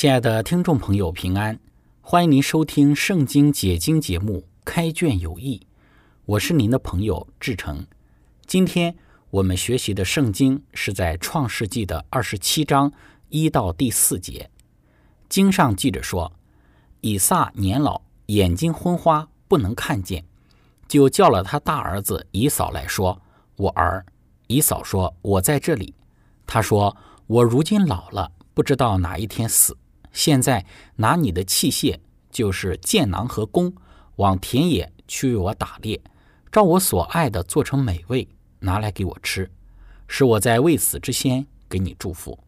亲爱的听众朋友，平安！欢迎您收听《圣经解经》节目《开卷有益》，我是您的朋友志成。今天我们学习的圣经是在《创世纪》的二十七章一到第四节。经上记着说，以撒年老，眼睛昏花，不能看见，就叫了他大儿子以扫来说：“我儿。”以扫说：“我在这里。”他说：“我如今老了，不知道哪一天死。”现在拿你的器械，就是箭囊和弓，往田野去为我打猎，照我所爱的做成美味，拿来给我吃，使我在未死之先给你祝福。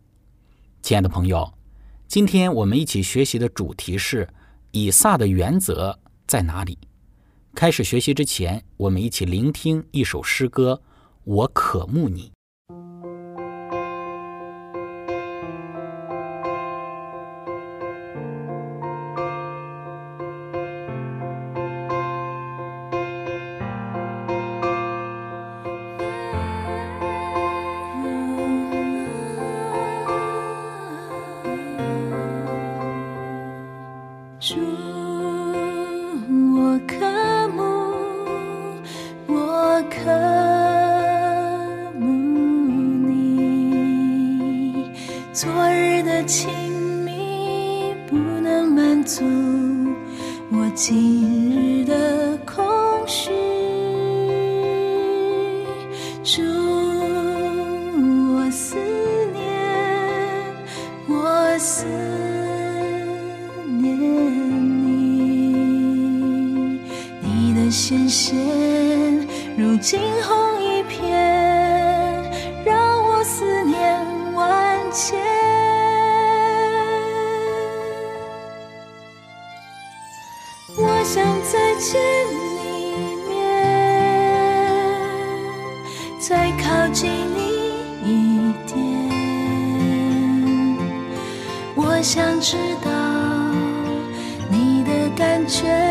亲爱的朋友，今天我们一起学习的主题是以撒的原则在哪里？开始学习之前，我们一起聆听一首诗歌：我渴慕你。主，我思念，我思念你，你的鲜血如惊鸿一片，让我思念万千。我想再见。却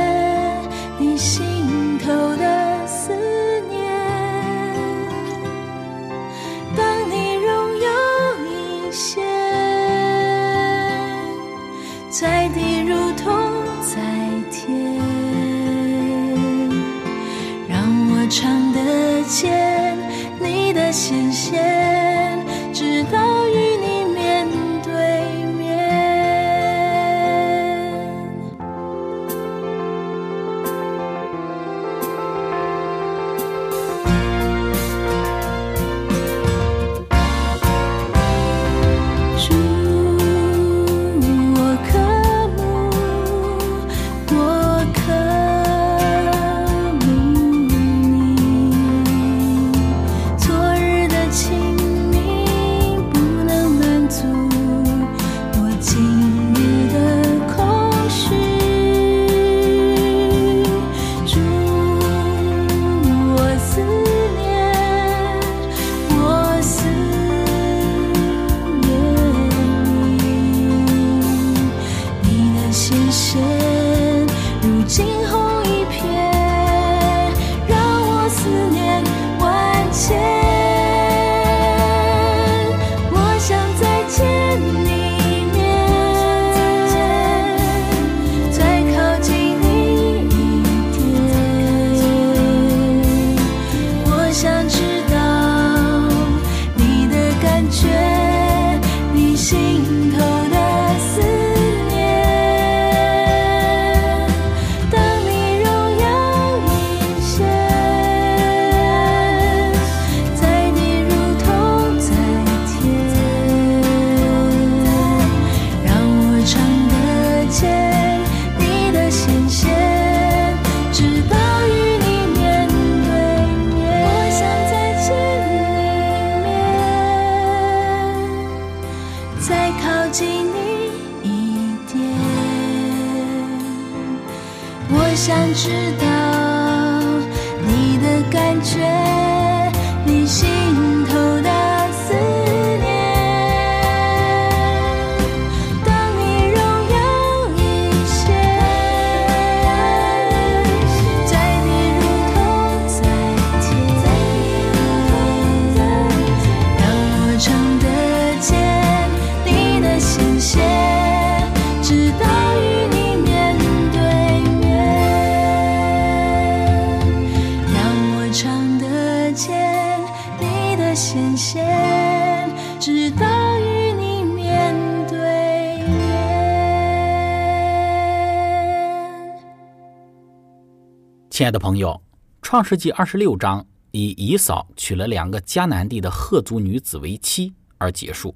亲爱的朋友，《创世纪》二十六章以以扫娶了两个迦南地的赫族女子为妻而结束。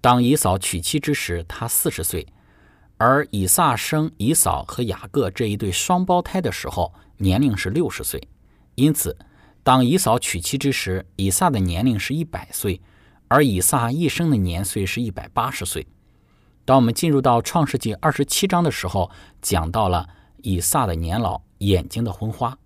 当以扫娶妻之时，他四十岁；而以撒生以扫和雅各这一对双胞胎的时候，年龄是六十岁。因此，当以扫娶妻之时，以撒的年龄是一百岁，而以撒一生的年岁是一百八十岁。当我们进入到《创世纪》二十七章的时候，讲到了以撒的年老，眼睛的昏花。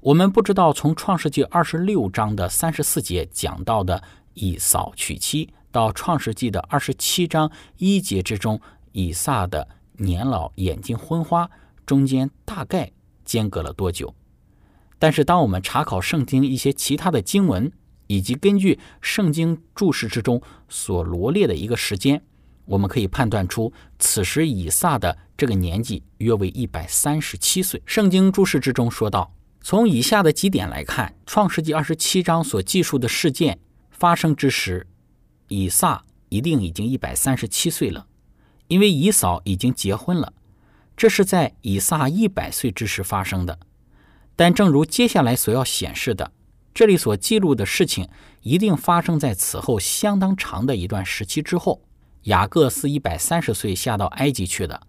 我们不知道从《创世纪》二十六章的三十四节讲到的以扫娶妻，到《创世纪》的二十七章一节之中，以撒的年老、眼睛昏花，中间大概间隔了多久？但是，当我们查考圣经一些其他的经文，以及根据圣经注释之中所罗列的一个时间，我们可以判断出，此时以撒的这个年纪约为一百三十七岁。圣经注释之中说道，从以下的几点来看，《创世纪》二十七章所记述的事件发生之时，以撒一定已经一百三十七岁了，因为以扫已经结婚了，这是在以撒一百岁之时发生的。但正如接下来所要显示的，这里所记录的事情一定发生在此后相当长的一段时期之后。雅各是一百三十岁下到埃及去的，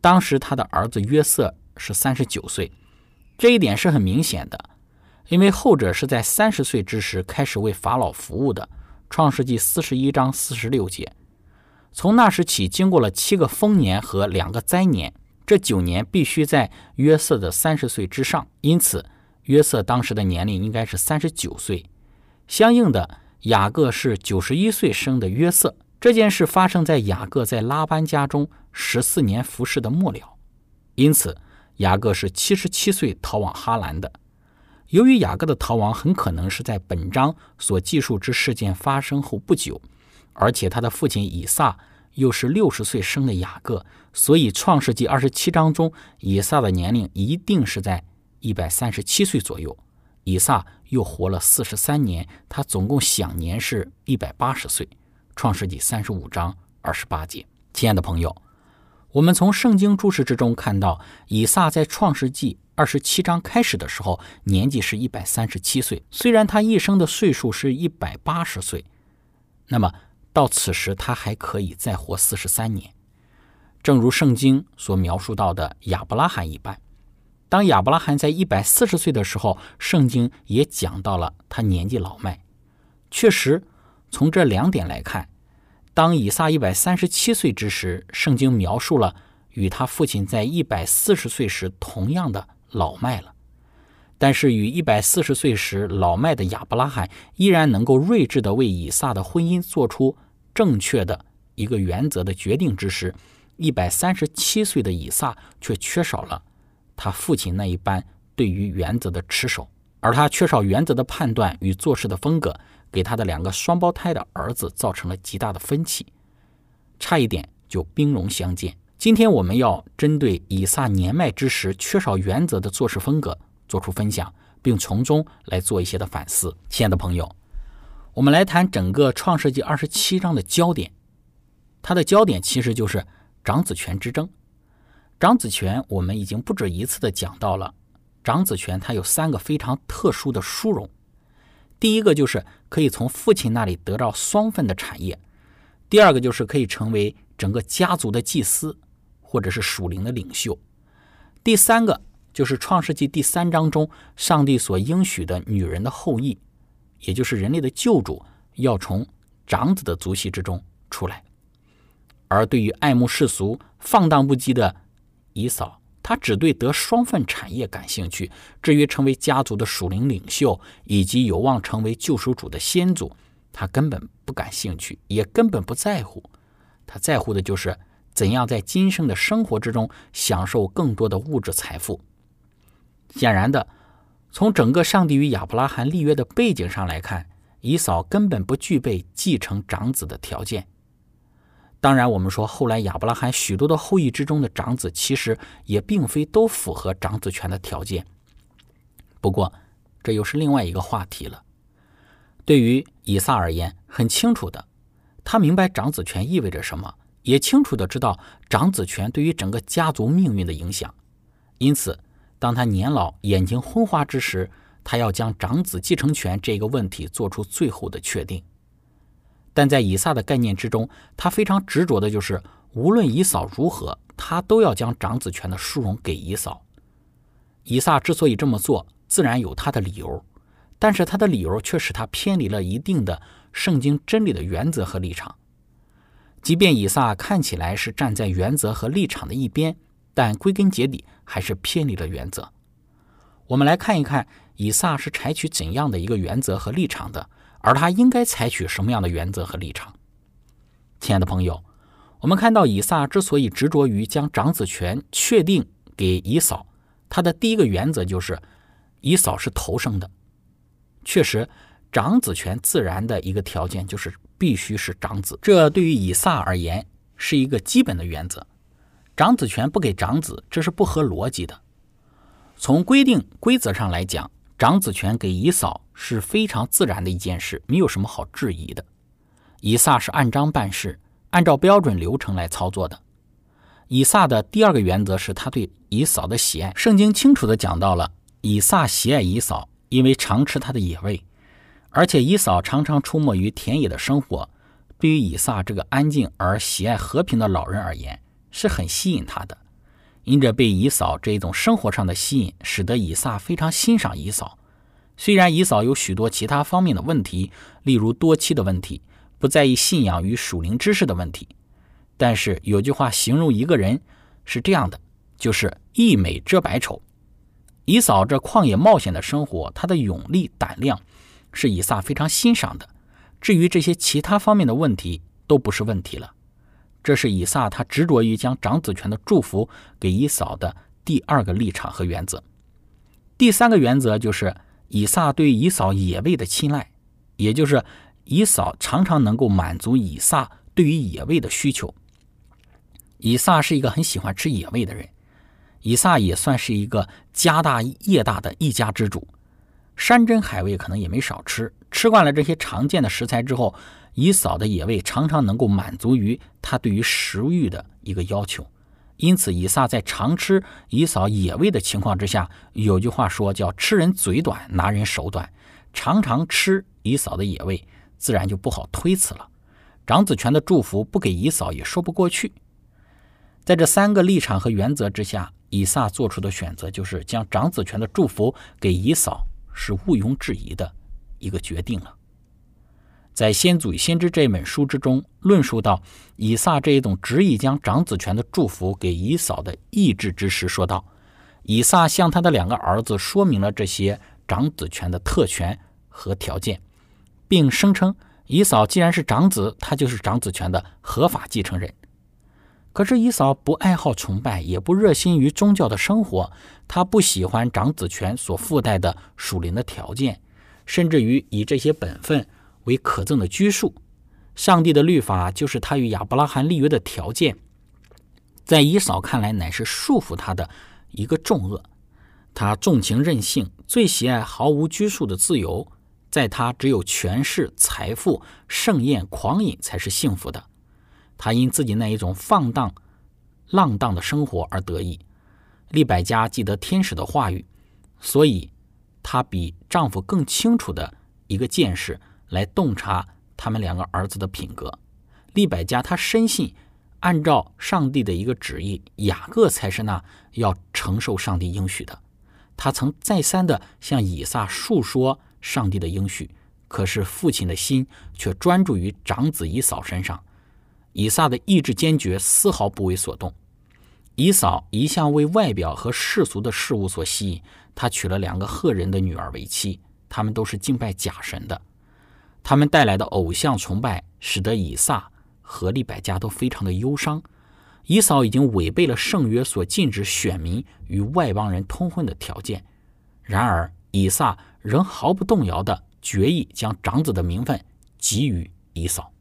当时他的儿子约瑟是三十九岁，这一点是很明显的，因为后者是在三十岁之时开始为法老服务的。创世纪四十一章四十六节，从那时起，经过了七个丰年和两个灾年，这九年必须在约瑟的三十岁之上，因此约瑟当时的年龄应该是三十九岁。相应的，雅各是九十一岁生的约瑟。这件事发生在雅各在拉班家中十四年服侍的末了，因此雅各是七十七岁逃往哈兰的。由于雅各的逃亡很可能是在本章所记述之事件发生后不久，而且他的父亲以撒又是六十岁生的雅各，所以创世纪二十七章中以撒的年龄一定是在一百三十七岁左右。以撒又活了四十三年，他总共享年是一百八十岁。创世纪三十五章二十八节，亲爱的朋友，我们从圣经注释之中看到，以撒在创世纪二十七章开始的时候，年纪是一百三十七岁。虽然他一生的岁数是一百八十岁，那么到此时他还可以再活四十三年，正如圣经所描述到的亚伯拉罕一般。当亚伯拉罕在一百四十岁的时候，圣经也讲到了他年纪老迈，确实。从这两点来看，当以撒一百三十七岁之时，圣经描述了与他父亲在一百四十岁时同样的老迈了。但是，与一百四十岁时老迈的亚伯拉罕依然能够睿智地为以撒的婚姻做出正确的一个原则的决定之时，一百三十七岁的以撒却缺少了他父亲那一般对于原则的持守，而他缺少原则的判断与做事的风格。给他的两个双胞胎的儿子造成了极大的分歧，差一点就兵戎相见。今天我们要针对以撒年迈之时缺少原则的做事风格做出分享，并从中来做一些的反思。亲爱的朋友，我们来谈整个创世纪二十七章的焦点，它的焦点其实就是长子权之争。长子权我们已经不止一次的讲到了，长子权它有三个非常特殊的殊荣。第一个就是可以从父亲那里得到双份的产业，第二个就是可以成为整个家族的祭司，或者是属灵的领袖，第三个就是创世纪第三章中上帝所应许的女人的后裔，也就是人类的救主要从长子的族系之中出来。而对于爱慕世俗、放荡不羁的以扫，他只对得双份产业感兴趣。至于成为家族的属灵领袖，以及有望成为救赎主的先祖，他根本不感兴趣，也根本不在乎。他在乎的就是怎样在今生的生活之中享受更多的物质财富。显然的，从整个上帝与亚伯拉罕立约的背景上来看，以扫根本不具备继承长子的条件。当然，我们说后来亚伯拉罕许多的后裔之中的长子，其实也并非都符合长子权的条件。不过，这又是另外一个话题了。对于以撒而言，很清楚的，他明白长子权意味着什么，也清楚的知道长子权对于整个家族命运的影响。因此，当他年老、眼睛昏花之时，他要将长子继承权这个问题做出最后的确定。但在以撒的概念之中，他非常执着的就是，无论以扫如何，他都要将长子权的殊荣给以扫。以撒之所以这么做，自然有他的理由，但是他的理由却使他偏离了一定的圣经真理的原则和立场。即便以撒看起来是站在原则和立场的一边，但归根结底还是偏离了原则。我们来看一看以撒是采取怎样的一个原则和立场的。而他应该采取什么样的原则和立场？亲爱的朋友，我们看到以撒之所以执着于将长子权确定给以扫，他的第一个原则就是以扫是头生的。确实，长子权自然的一个条件就是必须是长子，这对于以撒而言是一个基本的原则。长子权不给长子，这是不合逻辑的。从规定规则上来讲。长子权给以扫是非常自然的一件事，没有什么好质疑的。以撒是按章办事，按照标准流程来操作的。以撒的第二个原则是他对以扫的喜爱。圣经清楚地讲到了，以撒喜爱以扫，因为常吃他的野味，而且以扫常常出没于田野的生活，对于以撒这个安静而喜爱和平的老人而言，是很吸引他的。因着被以扫这一种生活上的吸引，使得以撒非常欣赏以扫。虽然以扫有许多其他方面的问题，例如多妻的问题，不在意信仰与属灵知识的问题，但是有句话形容一个人是这样的，就是一美遮百丑。以扫这旷野冒险的生活，他的勇力胆量，是以撒非常欣赏的。至于这些其他方面的问题，都不是问题了。这是以撒他执着于将长子权的祝福给以扫的第二个立场和原则。第三个原则就是以撒对以扫野味的青睐，也就是以扫常常能够满足以撒对于野味的需求。以撒是一个很喜欢吃野味的人，以撒也算是一个家大业大的一家之主，山珍海味可能也没少吃。吃惯了这些常见的食材之后。以扫的野味常常能够满足于他对于食欲的一个要求，因此以撒在常吃以扫野味的情况之下，有句话说叫“吃人嘴短，拿人手短”，常常吃以扫的野味，自然就不好推辞了。长子权的祝福不给以扫也说不过去。在这三个立场和原则之下，以撒做出的选择就是将长子权的祝福给以扫，是毋庸置疑的一个决定了。在《先祖与先知》这本书之中，论述到以撒这一种执意将长子权的祝福给以扫的意志之时，说道：“以撒向他的两个儿子说明了这些长子权的特权和条件，并声称以扫既然是长子，他就是长子权的合法继承人。可是以扫不爱好崇拜，也不热心于宗教的生活，他不喜欢长子权所附带的属灵的条件，甚至于以这些本分。”为可憎的拘束，上帝的律法就是他与亚伯拉罕立约的条件，在以扫看来乃是束缚他的一个重恶。他重情任性，最喜爱毫无拘束的自由，在他只有权势、财富、盛宴、狂饮才是幸福的。他因自己那一种放荡、浪荡的生活而得意。利百加记得天使的话语，所以她比丈夫更清楚的一个见识。来洞察他们两个儿子的品格。利百加他深信，按照上帝的一个旨意，雅各才是那要承受上帝应许的。他曾再三的向以撒述说上帝的应许，可是父亲的心却专注于长子以扫身上。以撒的意志坚决，丝毫不为所动。以扫一向为外表和世俗的事物所吸引，他娶了两个赫人的女儿为妻，他们都是敬拜假神的。他们带来的偶像崇拜，使得以撒和利百加都非常的忧伤。以扫已经违背了圣约所禁止选民与外邦人通婚的条件，然而以撒仍毫不动摇地决意将长子的名分给予以扫。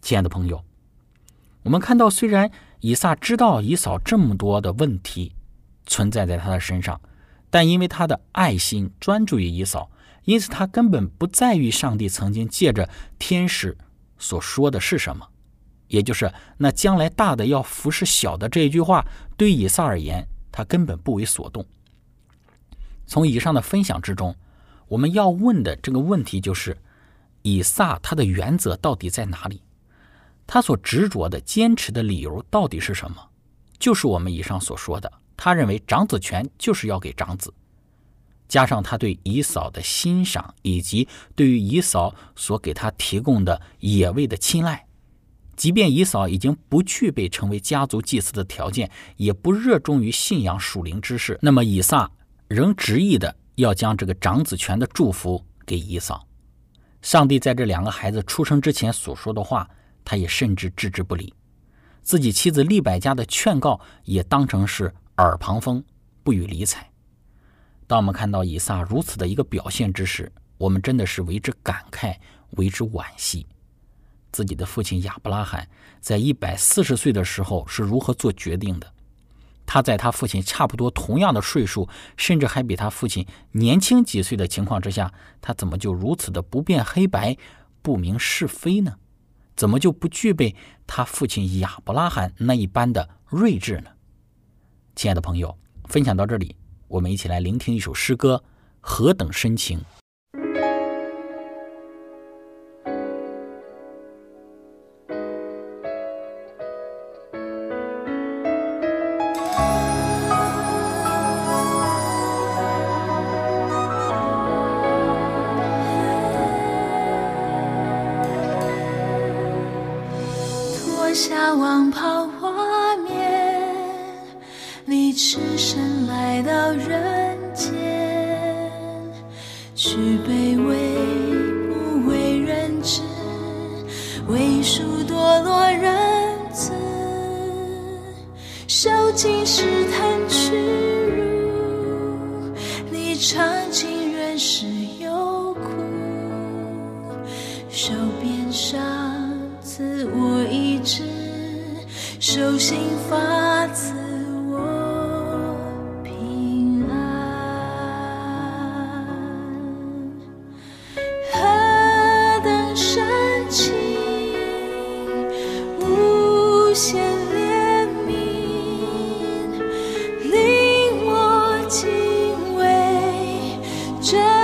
亲爱的朋友，我们看到，虽然以撒知道以扫这么多的问题存在在他的身上，但因为他的爱心专注于以扫，因此他根本不在于上帝曾经借着天使所说的是什么，也就是那将来大的要服侍小的这一句话，对以撒而言，他根本不为所动。从以上的分享之中，我们要问的这个问题就是：以撒他的原则到底在哪里？他所执着的、坚持的理由到底是什么？就是我们以上所说的，他认为长子权就是要给长子，加上他对姨嫂的欣赏，以及对于姨嫂所给他提供的野味的青睐，即便姨嫂已经不具备成为家族祭司的条件，也不热衷于信仰属灵之事，那么以撒仍执意的要将这个长子权的祝福给姨嫂。上帝在这两个孩子出生之前所说的话。他也甚至置之不理，自己妻子利百加的劝告也当成是耳旁风，不予理睬。当我们看到以撒如此的一个表现之时，我们真的是为之感慨，为之惋惜。自己的父亲亚伯拉罕在一百四十岁的时候是如何做决定的？他在他父亲差不多同样的岁数，甚至还比他父亲年轻几岁的情况之下，他怎么就如此的不辨黑白，不明是非呢？怎么就不具备他父亲亚伯拉罕那一般的睿智呢？亲爱的朋友，分享到这里，我们一起来聆听一首诗歌，何等深情。下望跑画面，离赤身来到人间，去卑微不为人知，为数堕落人子，受尽试探屈辱，你尝尽人世忧苦，受遍伤。赐我一支手心发紫。这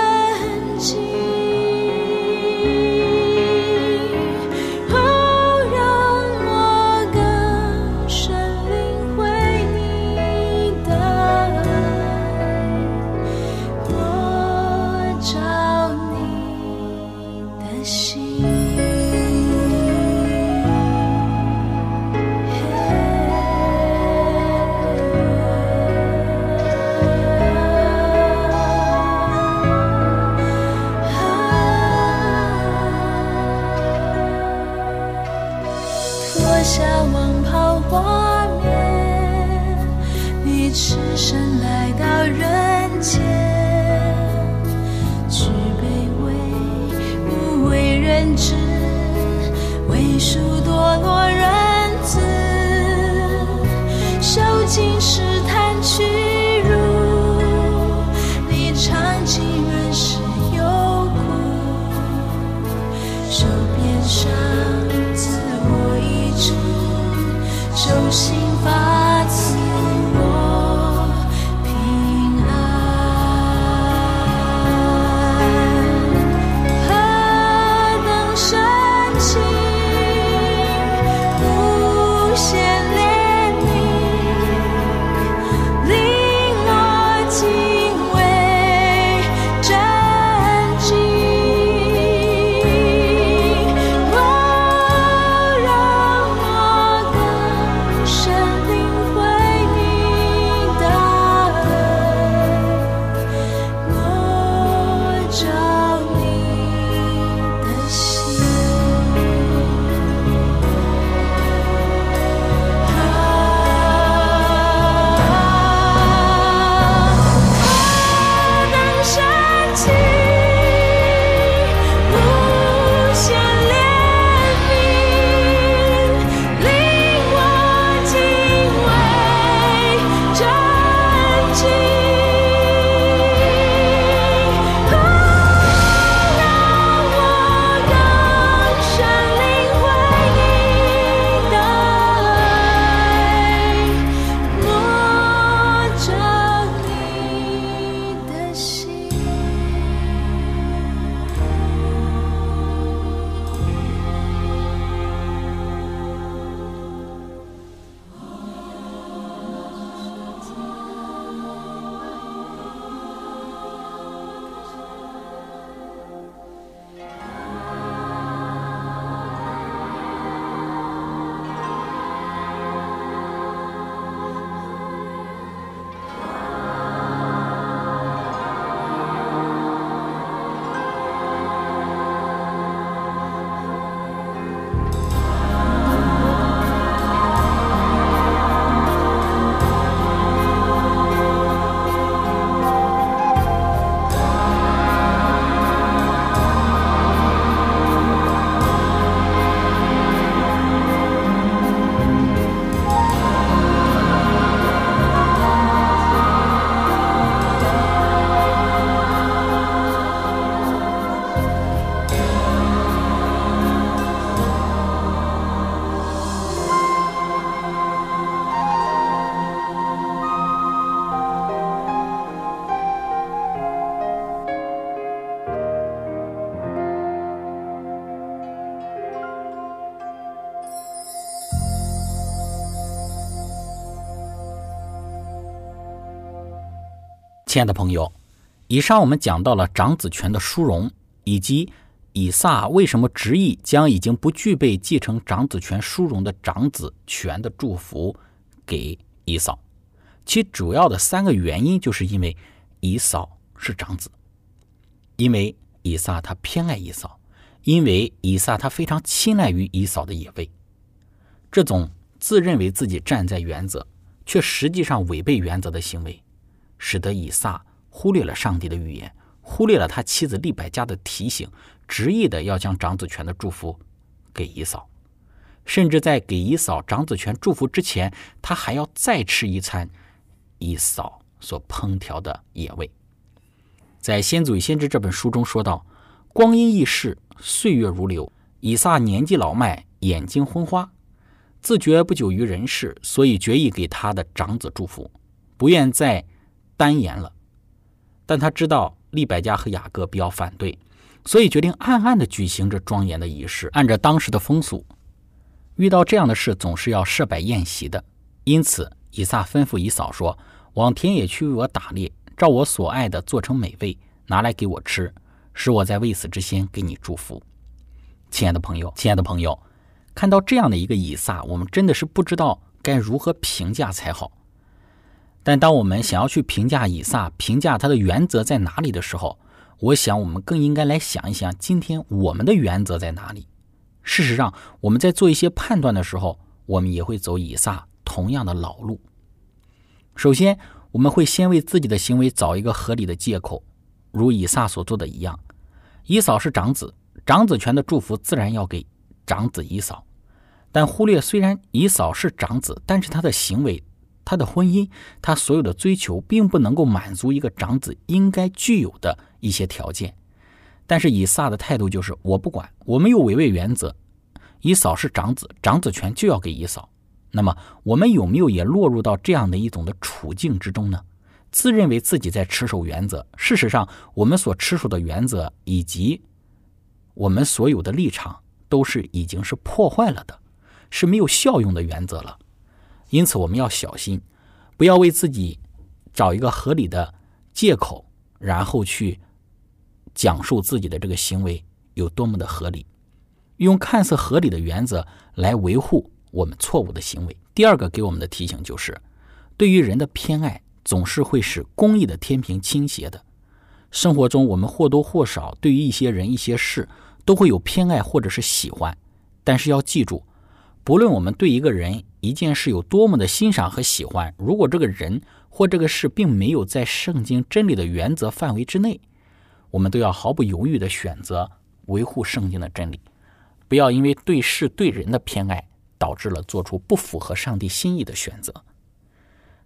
亲爱的朋友，以上我们讲到了长子权的殊荣，以及以撒为什么执意将已经不具备继承长子权殊荣的长子权的祝福给以扫。其主要的三个原因，就是因为以扫是长子，因为以撒他偏爱以扫，因为以撒他非常青睐于以扫的野味。这种自认为自己站在原则，却实际上违背原则的行为。使得以撒忽略了上帝的预言，忽略了他妻子利百加的提醒，执意的要将长子权的祝福给以扫，甚至在给以扫长子权祝福之前，他还要再吃一餐以扫所烹调的野味。在《先祖与先知》这本书中说道：“光阴易逝，岁月如流。以撒年纪老迈，眼睛昏花，自觉不久于人世，所以决意给他的长子祝福，不愿再。”单言了，但他知道利百加和雅各比较反对，所以决定暗暗地举行这庄严的仪式。按照当时的风俗，遇到这样的事总是要设摆宴席的。因此，以撒吩咐以扫说：“往田野去为我打猎，照我所爱的做成美味，拿来给我吃，使我在未死之先给你祝福。”亲爱的朋友，亲爱的朋友，看到这样的一个以撒，我们真的是不知道该如何评价才好。但当我们想要去评价以撒，评价他的原则在哪里的时候，我想我们更应该来想一想，今天我们的原则在哪里。事实上，我们在做一些判断的时候，我们也会走以撒同样的老路。首先，我们会先为自己的行为找一个合理的借口，如以撒所做的一样。以扫是长子，长子权的祝福自然要给长子以扫，但忽略虽然以扫是长子，但是他的行为。他的婚姻，他所有的追求，并不能够满足一个长子应该具有的一些条件。但是以撒的态度就是，我不管，我没有违背原则。以嫂是长子，长子权就要给以嫂。那么我们有没有也落入到这样的一种的处境之中呢？自认为自己在持守原则，事实上，我们所持守的原则以及我们所有的立场，都是已经是破坏了的，是没有效用的原则了。因此，我们要小心，不要为自己找一个合理的借口，然后去讲述自己的这个行为有多么的合理，用看似合理的原则来维护我们错误的行为。第二个给我们的提醒就是，对于人的偏爱总是会使公义的天平倾斜的。生活中，我们或多或少对于一些人、一些事都会有偏爱或者是喜欢，但是要记住。不论我们对一个人、一件事有多么的欣赏和喜欢，如果这个人或这个事并没有在圣经真理的原则范围之内，我们都要毫不犹豫地选择维护圣经的真理，不要因为对事对人的偏爱，导致了做出不符合上帝心意的选择。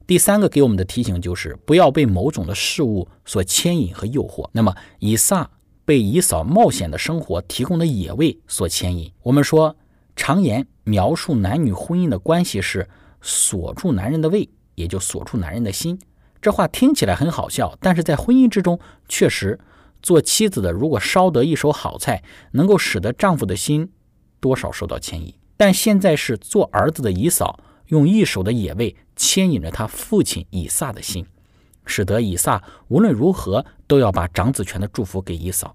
第三个给我们的提醒就是，不要被某种的事物所牵引和诱惑。那么，以撒被以扫冒险的生活提供的野味所牵引。我们说。常言描述男女婚姻的关系是锁住男人的胃，也就锁住男人的心。这话听起来很好笑，但是在婚姻之中，确实做妻子的如果烧得一手好菜，能够使得丈夫的心多少受到牵引。但现在是做儿子的姨嫂用一手的野味牵引着他父亲以撒的心，使得以撒无论如何都要把长子权的祝福给以嫂。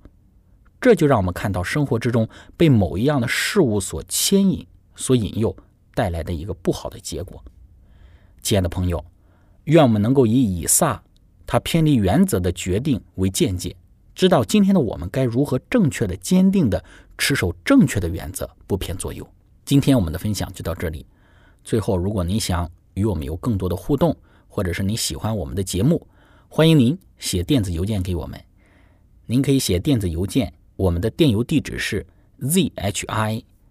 这就让我们看到生活之中被某一样的事物所牵引、所引诱带来的一个不好的结果。亲爱的朋友，愿我们能够以以撒他偏离原则的决定为见解，知道今天的我们该如何正确的、坚定的持守正确的原则，不偏左右。今天我们的分享就到这里。最后，如果您想与我们有更多的互动，或者是你喜欢我们的节目，欢迎您写电子邮件给我们。您可以写电子邮件。我们的电邮地址是 z h i